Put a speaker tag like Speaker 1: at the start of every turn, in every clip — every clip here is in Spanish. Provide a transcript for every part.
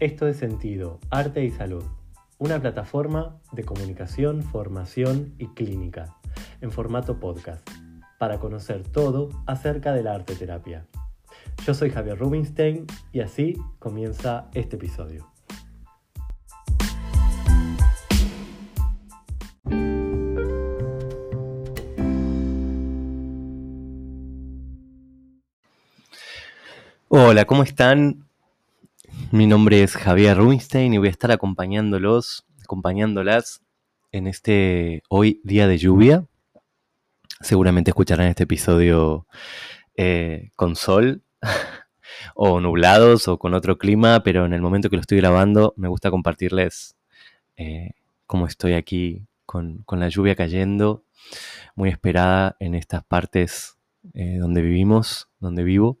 Speaker 1: Esto es Sentido, Arte y Salud, una plataforma de comunicación, formación y clínica, en formato podcast, para conocer todo acerca de la arte terapia. Yo soy Javier Rubinstein y así comienza este episodio. Hola, ¿cómo están? Mi nombre es Javier Rubinstein y voy a estar acompañándolos, acompañándolas en este hoy día de lluvia. Seguramente escucharán este episodio eh, con sol o nublados o con otro clima, pero en el momento que lo estoy grabando me gusta compartirles eh, cómo estoy aquí con, la lluvia cayendo, muy esperada en estas partes eh, donde vivimos, donde vivo,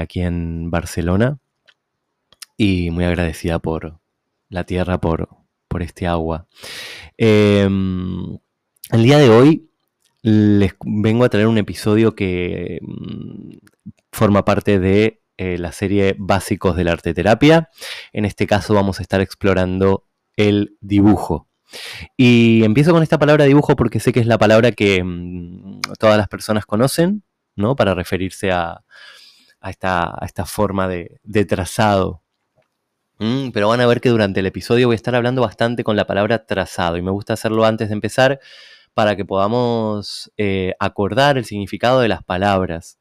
Speaker 1: aquí en Barcelona y muy agradecida por la tierra, por, por este agua. Em, el día de hoy les vengo a traer un episodio que mm, forma parte de eh, la serie Básicos de la Arte Terapia. En este caso vamos a estar explorando el dibujo. Y empiezo con esta palabra dibujo porque sé que es la palabra que mm, todas las personas conocen, ¿no? Para referirse a, esta, forma de, de trazado Mm, pero van a ver que durante el episodio voy a estar hablando bastante con la palabra trazado y me gusta hacerlo antes de empezar para que podamos eh, acordar el significado de las palabras.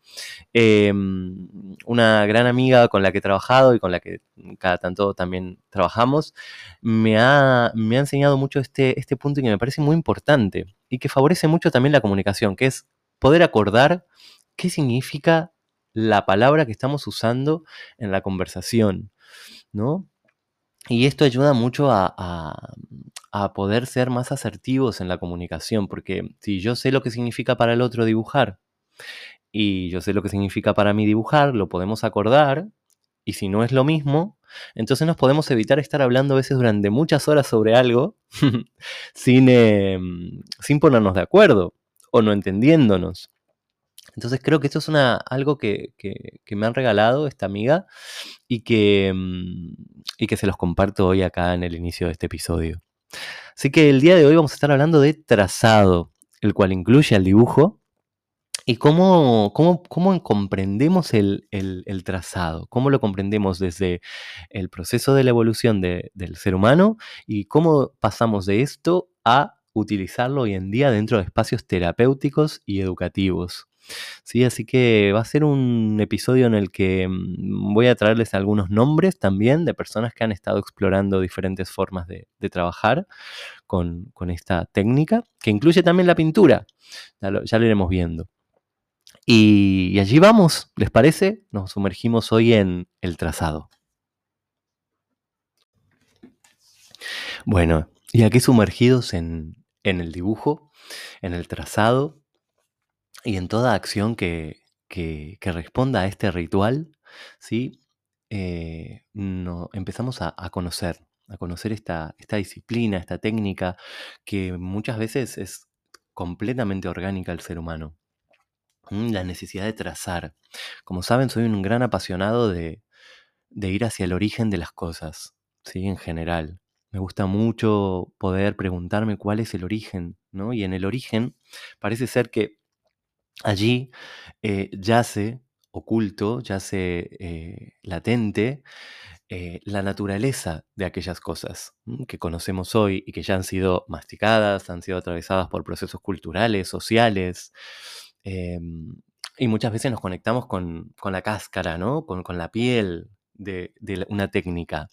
Speaker 1: Em, una gran amiga con la que he trabajado y con la que cada tanto también trabajamos, me ha, me ha enseñado mucho este, este punto que me parece muy importante y que favorece mucho también la comunicación, que es poder acordar qué significa la palabra que estamos usando en la conversación. ¿No? Y esto ayuda mucho a, poder ser más asertivos en la comunicación, porque si yo sé lo que significa para el otro dibujar y yo sé lo que significa para mí dibujar, lo podemos acordar, y si no es lo mismo, entonces nos podemos evitar estar hablando a veces durante muchas horas sobre algo sin, em, sin ponernos de acuerdo o no entendiéndonos. Entonces creo que esto es algo que, me han regalado esta amiga y que, mm, y que se los comparto hoy acá en el inicio de este episodio. Así que el día de hoy vamos a estar hablando de trazado, el cual incluye el dibujo y cómo, cómo, cómo comprendemos el, trazado, cómo lo comprendemos desde el proceso de la evolución del ser humano y cómo pasamos de esto a utilizarlo hoy en día dentro de espacios terapéuticos y educativos. Sí, así que va a ser un episodio en el que mm, voy a traerles algunos nombres también de personas que han estado explorando diferentes formas de, trabajar con, esta técnica, que incluye también la pintura. Ya lo, iremos viendo. Y, allí vamos, ¿les parece? Nos sumergimos hoy en el trazado. Bueno, y aquí sumergidos en, en el dibujo, en el trazado, y en toda acción que, responda a este ritual, ¿sí? Eh, no, empezamos a, conocer, a conocer esta, esta disciplina, esta técnica que muchas veces es completamente orgánica al ser humano. La necesidad de trazar. Como saben, soy un gran apasionado de, de ir hacia el origen de las cosas, ¿sí? En general. Me gusta mucho poder preguntarme cuál es el origen, ¿no? Y en el origen parece ser que Allí eh, yace oculto, yace eh, latente eh, la naturaleza de aquellas cosas que conocemos hoy y que ya han sido masticadas, han sido atravesadas por procesos culturales, sociales, em, y muchas veces nos conectamos con, la cáscara, ¿no? con, la piel de, una técnica.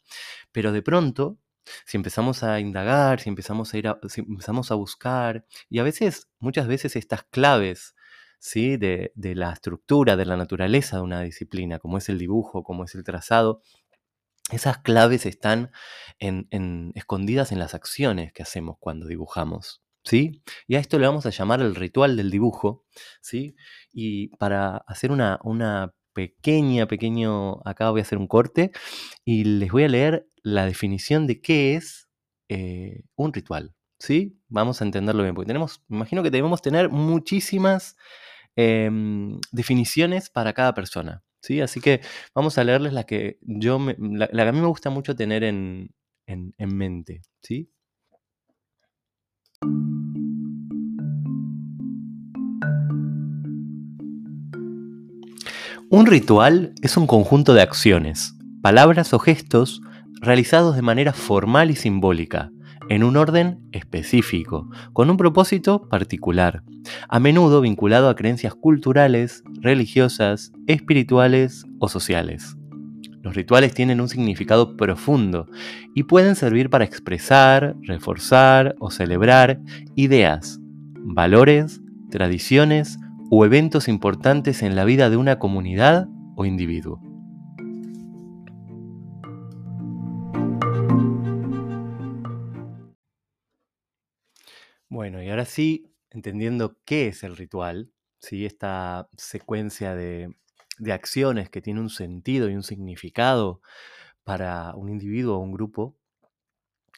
Speaker 1: Pero de pronto si empezamos a indagar, si empezamos a ir si empezamos a buscar, y a veces, muchas veces estas claves de, la estructura, de la naturaleza de una disciplina, como es el dibujo, como es el trazado, esas claves están escondidas en las acciones que hacemos cuando dibujamos. ¿Sí? Y a esto le vamos a llamar el ritual del dibujo, ¿sí? Y para hacer una, pequeña, pequeño, acá voy a hacer un corte y les voy a leer la definición de qué es eh, un ritual, ¿sí? Vamos a entenderlo bien, porque tenemos, imagino que debemos tener muchísimas Em, definiciones para cada persona. ¿sí? Así que vamos a leerles la que, yo la, que a mí me gusta mucho tener en, en, en mente. ¿sí? Un ritual es un conjunto de acciones, palabras o gestos realizados de manera formal y simbólica, en un orden específico, con un propósito particular, a menudo vinculado a creencias culturales, religiosas, espirituales o sociales. Los rituales tienen un significado profundo y pueden servir para expresar, reforzar o celebrar ideas, valores, tradiciones o eventos importantes en la vida de una comunidad o individuo. Bueno, y ahora sí, entendiendo qué es el ritual, ¿sí? esta secuencia de, acciones que tiene un sentido y un significado para un individuo o un grupo,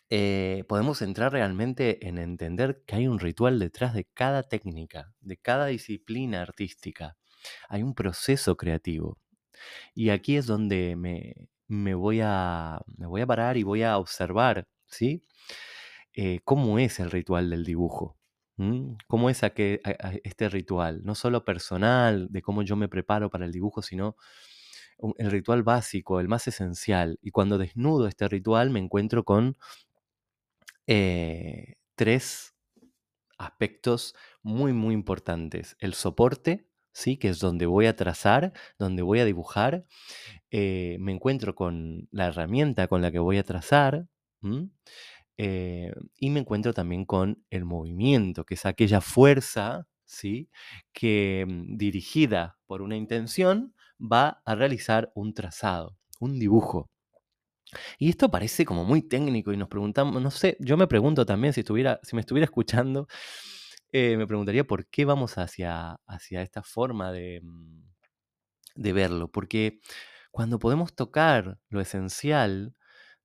Speaker 1: eh, podemos entrar realmente en entender que hay un ritual detrás de cada técnica, de cada disciplina artística. Hay un proceso creativo. Y aquí es donde me, voy, a, me voy a parar y voy a observar, ¿sí? Eh, cómo es el ritual del dibujo. ¿Cómo es este ritual? No solo personal, de cómo yo me preparo para el dibujo, sino el ritual básico, el más esencial. Y cuando desnudo este ritual me encuentro con eh, tres aspectos muy, muy importantes. El soporte, ¿sí? que es donde voy a trazar, donde voy a dibujar. Eh, me encuentro con la herramienta con la que voy a trazar. Eh, y me encuentro también con el movimiento, que es aquella fuerza, ¿sí? Que mm, dirigida por una intención va a realizar un trazado, un dibujo. Y esto parece como muy técnico y nos preguntamos, no sé, yo me pregunto también si, estuviera, si me estuviera escuchando, eh, me preguntaría por qué vamos hacia, hacia esta forma de, mm, de verlo. Porque cuando podemos tocar lo esencial,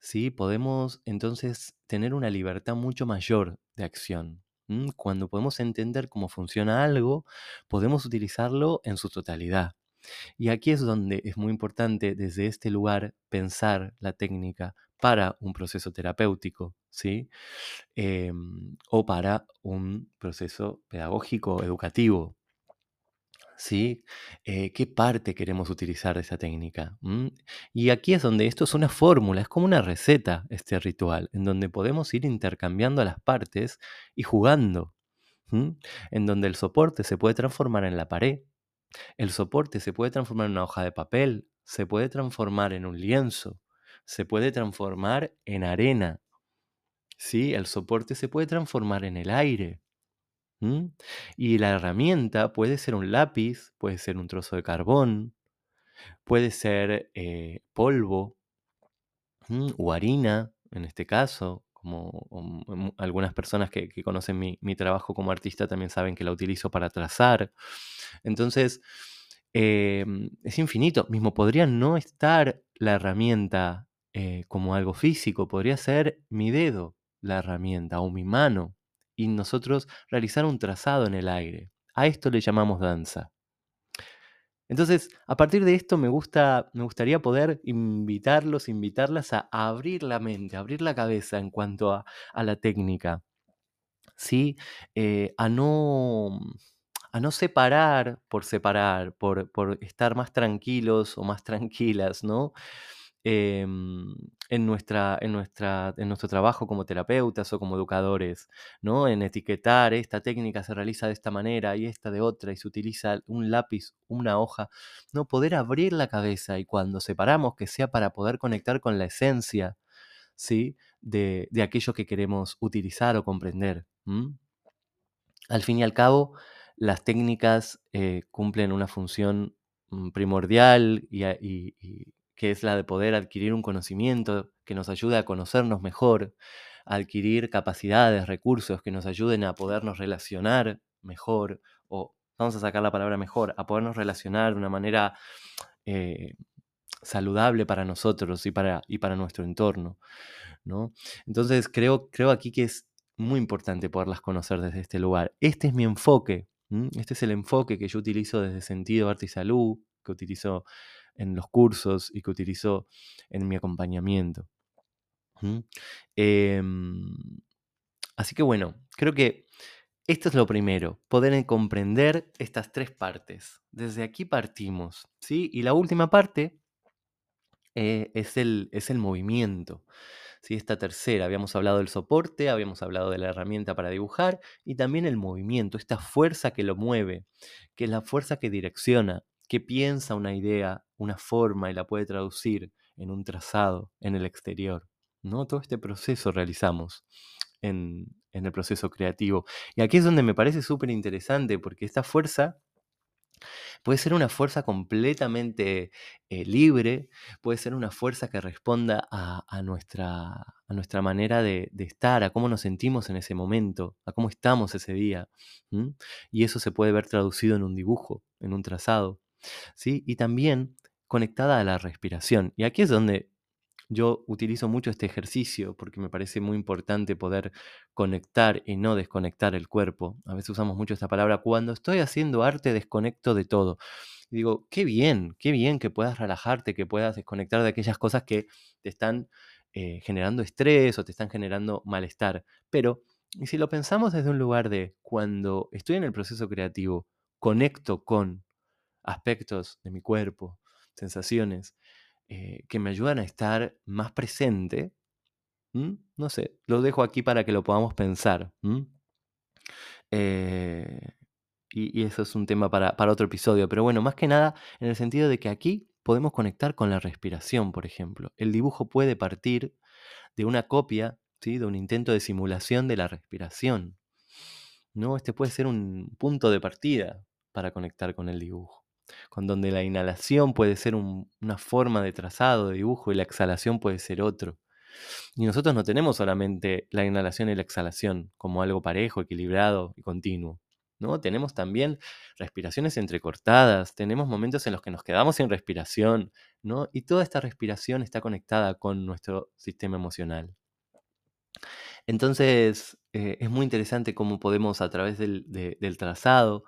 Speaker 1: ¿sí? Podemos entonces tener una libertad mucho mayor de acción. Cuando podemos entender cómo funciona algo, podemos utilizarlo en su totalidad. Y aquí es donde es muy importante desde este lugar pensar la técnica para un proceso terapéutico, ¿sí? Em, o para un proceso pedagógico, educativo, ¿sí? Eh, ¿Qué parte queremos utilizar de esa técnica? ¿Mm? Y aquí es donde esto es una fórmula, es como una receta este ritual, en donde podemos ir intercambiando las partes y jugando, en donde el soporte se puede transformar en la pared, el soporte se puede transformar en una hoja de papel, se puede transformar en un lienzo, se puede transformar en arena, ¿sí? El soporte se puede transformar en el aire, y la herramienta puede ser un lápiz, puede ser un trozo de carbón, puede ser eh, polvo o harina, en este caso, como algunas personas que, conocen mi, trabajo como artista también saben que la utilizo para trazar. Entonces, em, es infinito. Mismo podría no estar la herramienta eh, como algo físico, podría ser mi dedo la herramienta o mi mano y nosotros realizar un trazado en el aire. A esto le llamamos danza. Entonces, a partir de esto me, gusta, me gustaría poder invitarlos, invitarlas a, abrir la mente, a abrir la cabeza en cuanto a, la técnica, ¿sí? Eh, a, no, a no separar por separar, por, por estar más tranquilos o más tranquilas, ¿no? Em, en, nuestra, en, nuestra, en nuestro trabajo como terapeutas o como educadores, ¿no? En etiquetar, esta técnica se realiza de esta manera y esta de otra y se utiliza un lápiz, una hoja, ¿no? Poder abrir la cabeza y cuando separamos, que sea para poder conectar con la esencia, ¿sí? De, aquello que queremos utilizar o comprender. Al fin y al cabo, las técnicas eh, cumplen una función mm, primordial y que es la de poder adquirir un conocimiento que nos ayude a conocernos mejor, adquirir capacidades, recursos que nos ayuden a podernos relacionar mejor, o vamos a sacar la palabra mejor, a podernos relacionar de una manera eh, saludable para nosotros y para, y para nuestro entorno. ¿no? Entonces creo, creo aquí que es muy importante poderlas conocer desde este lugar. Este es mi enfoque, este es el enfoque que yo utilizo desde Sentido Arte y Salud, que utilizo en los cursos y que utilizo en mi acompañamiento. Em, así que bueno, creo que esto es lo primero, poder comprender estas tres partes. Desde aquí partimos, ¿sí? Y la última parte eh, es, el, es el movimiento. ¿sí? Esta tercera, habíamos hablado del soporte, habíamos hablado de la herramienta para dibujar y también el movimiento, esta fuerza que lo mueve, que es la fuerza que direcciona, que piensa una idea, una forma y la puede traducir en un trazado en el exterior. ¿no? Todo este proceso realizamos en, en el proceso creativo. Y aquí es donde me parece súper interesante porque esta fuerza Puede ser una fuerza completamente eh, libre, puede ser una fuerza que responda a, nuestra, a nuestra, manera de, estar, a cómo nos sentimos en ese momento, a cómo estamos ese día. Y eso se puede ver traducido en un dibujo, en un trazado. ¿sí? Y también conectada a la respiración. Y aquí es donde yo utilizo mucho este ejercicio porque me parece muy importante poder conectar y no desconectar el cuerpo. A veces usamos mucho esta palabra. Cuando estoy haciendo arte, desconecto de todo. Digo, qué bien, qué bien que puedas relajarte, que puedas desconectar de aquellas cosas que te están eh, generando estrés o te están generando malestar. Pero, y si lo pensamos desde un lugar de cuando estoy en el proceso creativo, conecto con aspectos de mi cuerpo, sensaciones, eh, que me ayudan a estar más presente. No sé, lo dejo aquí para que lo podamos pensar. Eh, y, eso es un tema para, otro episodio. Pero bueno, más que nada en el sentido de que aquí podemos conectar con la respiración, por ejemplo. El dibujo puede partir de una copia, ¿sí? de un intento de simulación de la respiración. ¿no? Este puede ser un punto de partida para conectar con el dibujo con donde la inhalación puede ser una forma de trazado, de dibujo, y la exhalación puede ser otro. Y nosotros no tenemos solamente la inhalación y la exhalación como algo parejo, equilibrado y continuo. ¿no? Tenemos también respiraciones entrecortadas, tenemos momentos en los que nos quedamos sin respiración, ¿no? y toda esta respiración está conectada con nuestro sistema emocional. Entonces, eh, es muy interesante cómo podemos a través del trazado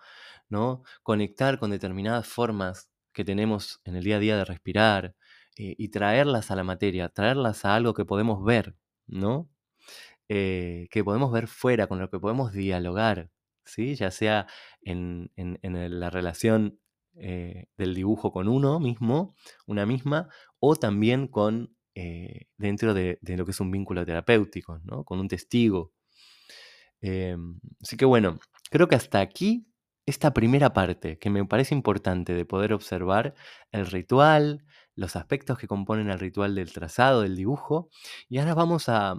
Speaker 1: ¿no? Conectar con determinadas formas que tenemos en el día a día de respirar eh, y traerlas a la materia, traerlas a algo que podemos ver, ¿no? Eh, que podemos ver fuera, con lo que podemos dialogar, ¿sí? Ya sea en, la relación eh, del dibujo con uno mismo, una misma, o también con dentro de, de, lo que es un vínculo terapéutico, ¿no? Con un testigo. Em, así que bueno, creo que hasta aquí esta primera parte que me parece importante de poder observar el ritual, los aspectos que componen el ritual del trazado, del dibujo, y ahora vamos a,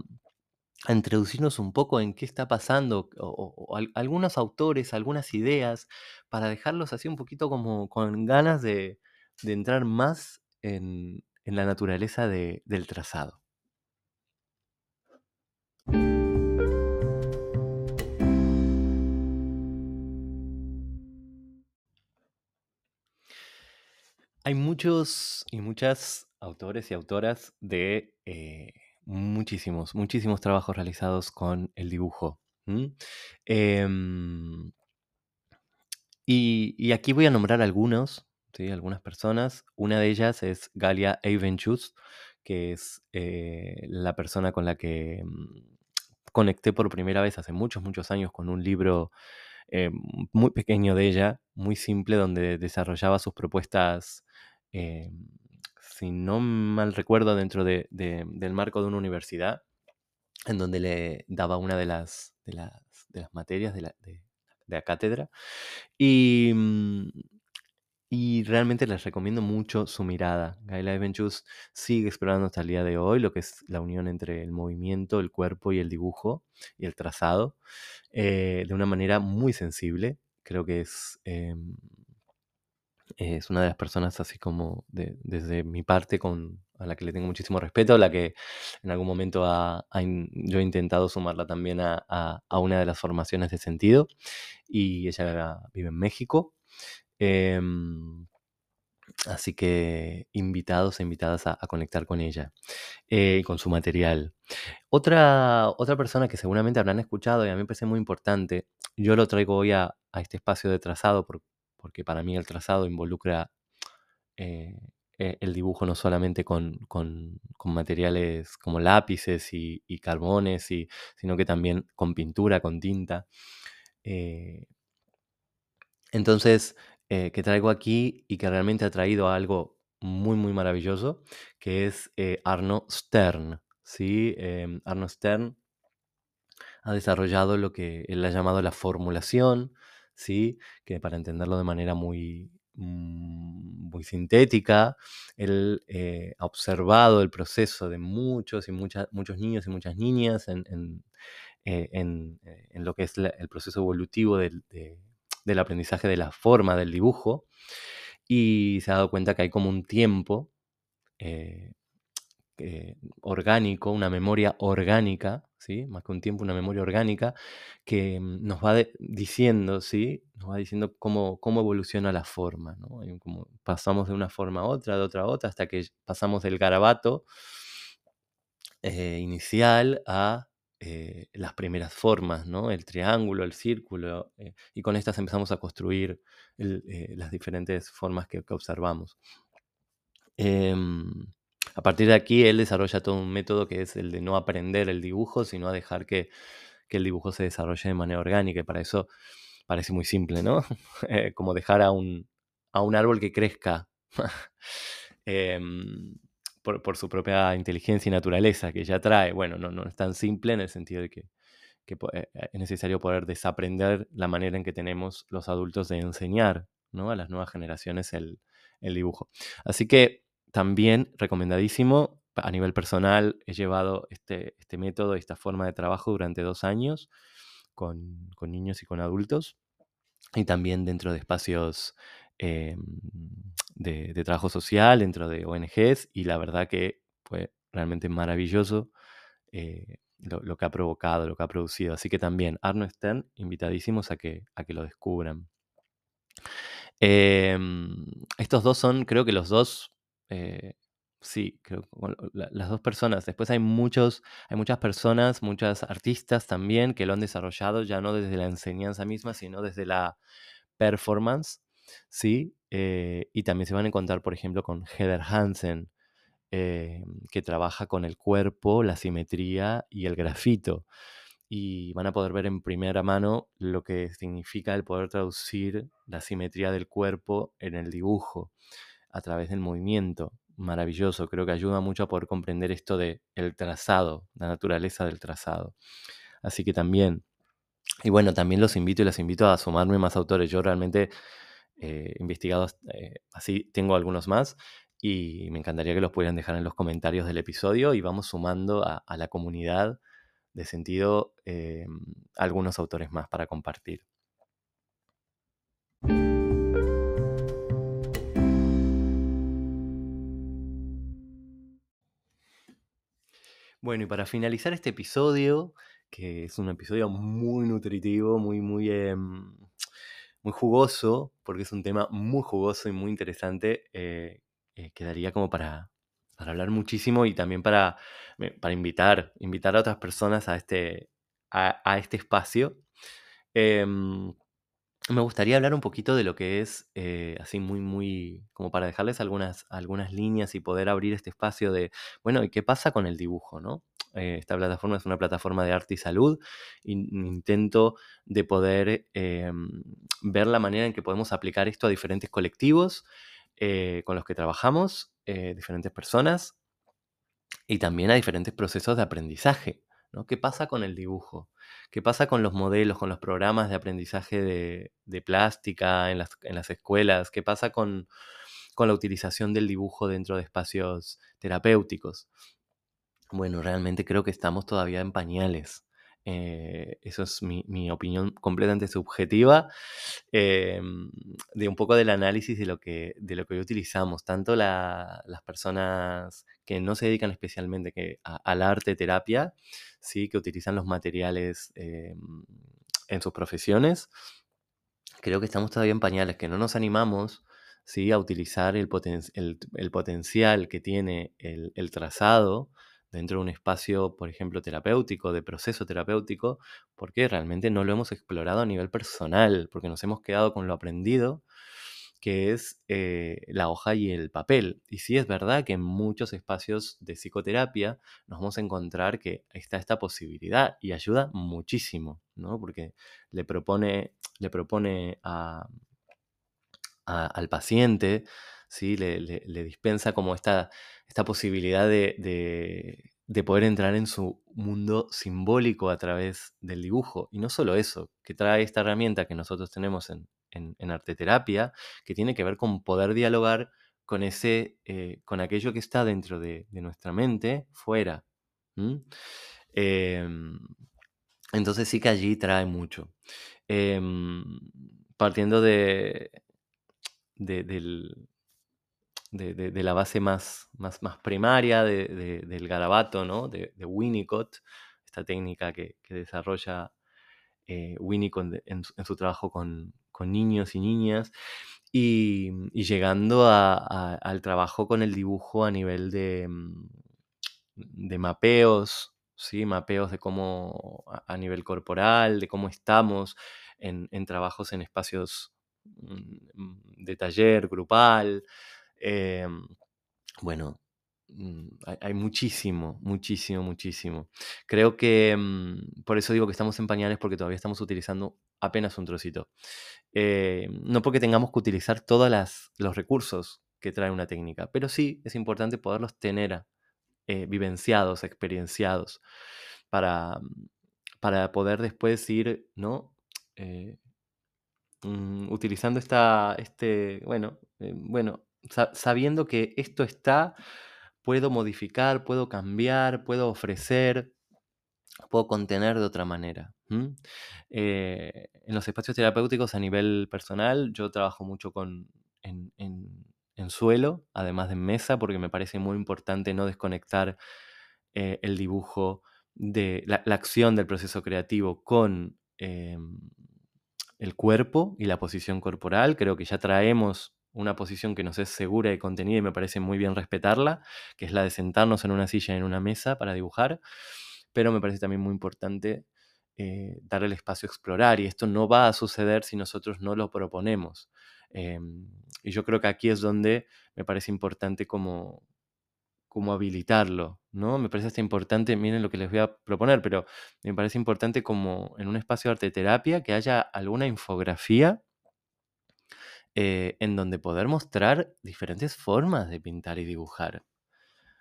Speaker 1: introducirnos un poco en qué está pasando, o, algunos autores, algunas ideas, para dejarlos así un poquito como con ganas de, entrar más en, la naturaleza del trazado. Hay muchos y muchas autores y autoras de eh, muchísimos, muchísimos trabajos realizados con el dibujo. Em, y, aquí voy a nombrar algunos, algunas personas. Una de ellas es Galia Evenchus, que es eh, la persona con la que mm, conecté por primera vez hace muchos, muchos años con un libro eh, muy pequeño de ella, muy simple, donde desarrollaba sus propuestas eh, si no mal recuerdo, dentro del marco de una universidad, en donde le daba una de las, de las, materias de la, cátedra. Y, mm, y realmente les recomiendo mucho su mirada. Gaila Evenchus sigue explorando hasta el día de hoy lo que es la unión entre el movimiento, el cuerpo y el dibujo y el trazado eh, de una manera muy sensible. Creo que es em, es una de las personas así como desde mi parte con, a la que le tengo muchísimo respeto, a la que en algún momento yo he intentado sumarla también a, una de las formaciones de sentido y ella vive en México. Em, así que invitados e invitadas a, conectar con ella eh, con su material. Otra, otra persona que seguramente habrán escuchado y a mí me parece muy importante, yo lo traigo hoy a, este espacio de trazado porque para mí el trazado involucra eh, eh, el dibujo no solamente con, materiales como lápices y, carbones, sino que también con pintura, con tinta. Eh, entonces, eh, que traigo aquí y que realmente ha traído algo muy, muy maravilloso, que es Arno Stern. ¿sí? Em, Arno Stern ha desarrollado lo que él ha llamado la formulación, ¿sí? que para entenderlo de manera muy, mm, muy sintética, él eh, ha observado el proceso de muchos y muchas, muchos niños y muchas niñas en, en, eh, eh, lo que es el proceso evolutivo del, aprendizaje de la forma del dibujo y se ha dado cuenta que hay como un tiempo orgánico, una memoria orgánica, ¿sí? más que un tiempo, una memoria orgánica, que mm, nos va diciendo, ¿sí? nos va diciendo cómo, cómo evoluciona la forma. ¿no? Pasamos de una forma a otra, de otra a otra, hasta que pasamos del garabato eh, inicial a eh, las primeras formas, ¿no? el triángulo, el círculo, eh, y con estas empezamos a construir las diferentes formas que, observamos. Em, a partir de aquí, él desarrolla todo un método que es el de no aprender el dibujo, sino a dejar que, el dibujo se desarrolle de manera orgánica. Y para eso parece muy simple, ¿no? Eh, como dejar a un, a un, árbol que crezca por, su propia inteligencia y naturaleza que ya trae. Bueno, no, no es tan simple en el sentido de que, eh, es necesario poder desaprender la manera en que tenemos los adultos de enseñar ¿no? a las nuevas generaciones el, el dibujo. Así que también recomendadísimo. A nivel personal he llevado este, este método, esta forma de trabajo durante dos años con, niños y con adultos y también dentro de espacios em, de, trabajo social, dentro de ONGs y la verdad que fue realmente maravilloso eh, lo, que ha provocado, lo que ha producido. Así que también Arno Stern, invitadísimos a que, a que lo descubran. Em, estos dos son, creo que los dos eh, sí, creo las dos personas. Después hay muchos, hay muchas personas, muchas artistas también que lo han desarrollado ya no desde la enseñanza misma, sino desde la performance, ¿sí? Eh, y también se van a encontrar, por ejemplo, con Heather Hansen, eh, que trabaja con el cuerpo, la simetría y el grafito. Y van a poder ver en primera mano lo que significa el poder traducir la simetría del cuerpo en el dibujo a través del movimiento. Maravilloso, creo que ayuda mucho a poder comprender esto de el trazado, la naturaleza del trazado. Así que también, y bueno, también los invito y las invito a sumarme más autores. Yo realmente eh, investigado eh, así, tengo algunos más y me encantaría que los pudieran dejar en los comentarios del episodio y vamos sumando a, la comunidad de sentido eh, algunos autores más para compartir. Bueno, y para finalizar este episodio, que es un episodio muy nutritivo, muy, muy, em, muy jugoso, porque es un tema muy jugoso y muy interesante, eh, eh, quedaría como para, hablar muchísimo y también para, para invitar, invitar a otras personas a este, a, este espacio. Em, me gustaría hablar un poquito de lo que es, eh, así muy, muy, como para dejarles algunas, algunas líneas y poder abrir este espacio de, bueno, ¿y qué pasa con el dibujo, no? Eh, esta plataforma es una plataforma de arte y salud. intento de poder eh, ver la manera en que podemos aplicar esto a diferentes colectivos con los que trabajamos, diferentes personas, y también a diferentes procesos de aprendizaje. ¿No? ¿Qué pasa con el dibujo? ¿Qué pasa con los modelos, con los programas de aprendizaje de, plástica en las, escuelas? ¿Qué pasa con, la utilización del dibujo dentro de espacios terapéuticos? Bueno, realmente creo que estamos todavía en pañales. Eh, eso es mi, opinión completamente subjetiva em, de un poco del análisis de lo que, de lo que hoy utilizamos, tanto las personas que no se dedican especialmente que, al arte terapia, ¿sí? que utilizan los materiales em, en sus profesiones. Creo que estamos todavía en pañales, que no nos animamos ¿sí? a utilizar el, el, potencial que tiene el, el trazado dentro de un espacio, por ejemplo, terapéutico, de proceso terapéutico, porque realmente no lo hemos explorado a nivel personal, porque nos hemos quedado con lo aprendido, que es eh, la hoja y el papel. Y sí es verdad que en muchos espacios de psicoterapia nos vamos a encontrar que está esta posibilidad y ayuda muchísimo, ¿no? Porque le propone, le propone al paciente, ¿sí? Le, dispensa como esta, esta posibilidad de, poder entrar en su mundo simbólico a través del dibujo. Y no solo eso, que trae esta herramienta que nosotros tenemos en, en, arteterapia, que tiene que ver con poder dialogar con, ese, eh, con aquello que está dentro de, nuestra mente, fuera. Em, entonces sí que allí trae mucho. Em, partiendo de, de, la base más, más, más primaria del garabato, ¿no? de, Winnicott, esta técnica que, desarrolla eh, Winnicott en, su trabajo con, niños y niñas, y, llegando al trabajo con el dibujo a nivel de, mm, de mapeos, ¿sí? mapeos de cómo a, nivel corporal, de cómo estamos en, en trabajos en espacios Mm, de taller grupal. Em, bueno, mm, hay, muchísimo, muchísimo, muchísimo. Creo que mm, por eso digo que estamos en pañales porque todavía estamos utilizando apenas un trocito. Eh, no porque tengamos que utilizar todos los recursos que trae una técnica, pero sí es importante poderlos tener eh, vivenciados, experienciados, para, para poder después ir, ¿no? Eh, Mm, utilizando esta, este, bueno, bueno, sabiendo que esto está, puedo modificar, puedo cambiar, puedo ofrecer, puedo contener de otra manera. Eh, en los espacios terapéuticos a nivel personal, yo trabajo mucho con, en, suelo, además de en mesa, porque me parece muy importante no desconectar eh, el dibujo de la, la, acción del proceso creativo con em, el cuerpo y la posición corporal. Creo que ya traemos una posición que nos es segura y contenida y me parece muy bien respetarla, que es la de sentarnos en una silla en una mesa para dibujar, pero me parece también muy importante eh, dar el espacio a explorar y esto no va a suceder si nosotros no lo proponemos. Em, y yo creo que aquí es donde me parece importante como, como habilitarlo, ¿no? Me parece hasta importante, miren lo que les voy a proponer, pero me parece importante como en un espacio de arte terapia que haya alguna infografía eh, en donde poder mostrar diferentes formas de pintar y dibujar.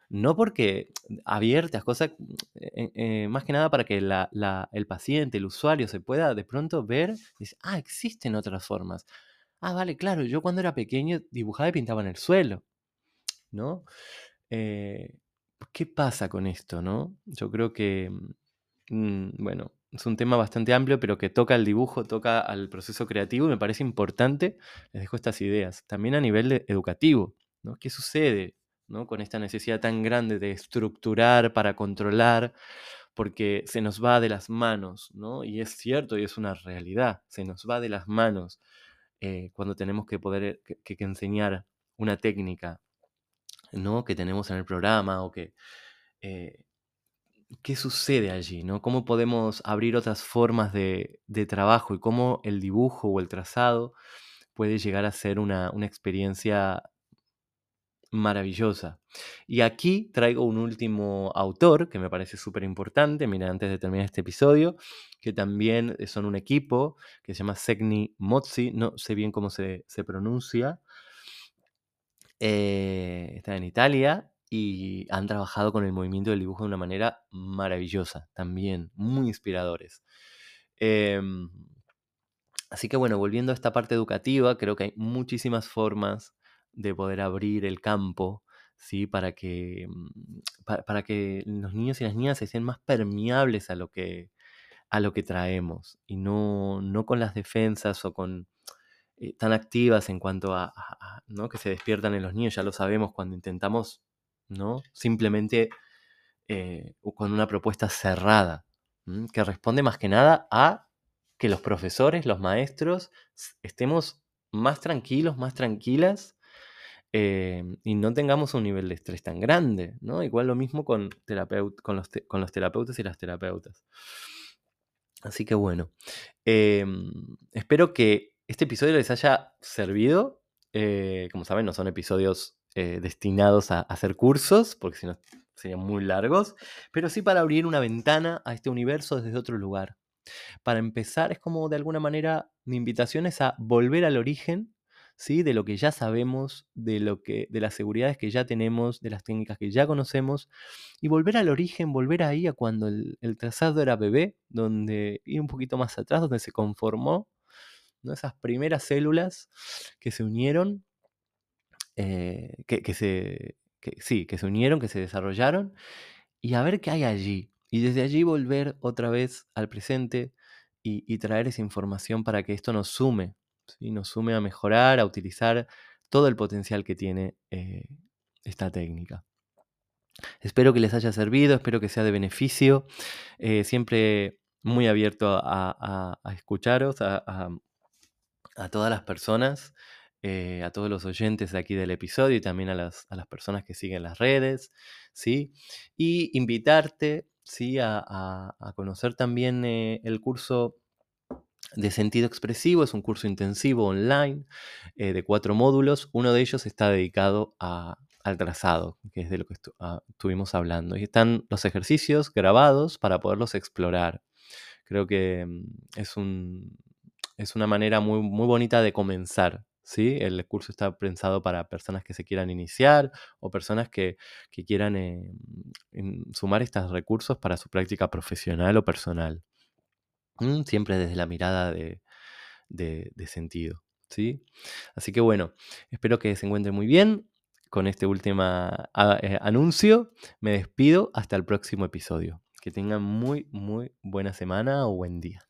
Speaker 1: No porque abiertas, cosas, eh, eh, más que nada para que el paciente, el usuario se pueda de pronto ver decir, ah, existen otras formas. Ah, vale, claro, yo cuando era pequeño dibujaba y pintaba en el suelo, ¿no? ¿Qué pasa con esto, no? Yo creo que, mm, bueno, es un tema bastante amplio, pero que toca al dibujo, toca al proceso creativo y me parece importante, les dejo estas ideas, también a nivel educativo, ¿no? ¿Qué sucede ¿no? con esta necesidad tan grande de estructurar para controlar? Porque se nos va de las manos, ¿no? Y es cierto y es una realidad, se nos va de las manos eh, cuando tenemos que poder que enseñar una técnica ¿no? que tenemos en el programa o que... Eh, ¿Qué sucede allí? ¿no? ¿Cómo podemos abrir otras formas de, trabajo y cómo el dibujo o el trazado puede llegar a ser una, experiencia maravillosa. Y aquí traigo un último autor que me parece súper importante, mira, antes de terminar este episodio, que también son un equipo que se llama Segni Mozzi, no sé bien cómo se, pronuncia, eh, está en Italia y han trabajado con el movimiento del dibujo de una manera maravillosa, también muy inspiradores. Em, así que bueno, volviendo a esta parte educativa, creo que hay muchísimas formas de poder abrir el campo, ¿sí? Para que, mm, para, que los niños y las niñas se sean más permeables a lo que, a lo que traemos y no, no con las defensas o con eh, tan activas en cuanto a, ¿no? que se despiertan en los niños, ya lo sabemos cuando intentamos ¿no? simplemente eh, con una propuesta cerrada, que responde más que nada a que los profesores, los maestros, estemos más tranquilos, más tranquilas eh, y no tengamos un nivel de estrés tan grande, ¿no? Igual lo mismo con, con, los, con los terapeutas y las terapeutas. Así que bueno, em, espero que este episodio les haya servido Eh, como saben, no son episodios eh, destinados a, hacer cursos, porque si no serían muy largos, pero sí para abrir una ventana a este universo desde otro lugar. Para empezar, es como de alguna manera mi invitación es a volver al origen ¿sí? de lo que ya sabemos, de, lo que, de las seguridades que ya tenemos, de las técnicas que ya conocemos, y volver al origen, volver ahí a cuando el, trazado era bebé, donde ir un poquito más atrás, donde se conformó, esas primeras células que se unieron, eh, que, se, sí, que se unieron, que se desarrollaron, y a ver qué hay allí. Y desde allí volver otra vez al presente y traer esa información para que esto nos sume, nos sume a mejorar, a utilizar todo el potencial que tiene eh, esta técnica. Espero que les haya servido, espero que sea de beneficio. Eh, siempre muy abierto a, escucharos, a, todas las personas, eh, a todos los oyentes aquí del episodio y también a las, personas que siguen las redes, ¿sí? Y invitarte, ¿sí? A, conocer también el curso de sentido expresivo. Es un curso intensivo online eh, de cuatro módulos. Uno de ellos está dedicado al trazado, que es de lo que estuvimos hablando. Y están los ejercicios grabados para poderlos explorar. Creo que mm, es, un, es una manera muy, muy bonita de comenzar. ¿Sí? El curso está pensado para personas que se quieran iniciar o personas que, quieran eh, sumar estos recursos para su práctica profesional o personal. Mm, siempre desde la mirada de, sentido. ¿sí? Así que bueno, espero que se encuentren muy bien. Con este último eh, anuncio, me despido hasta el próximo episodio. Que tengan muy, muy buena semana o buen día.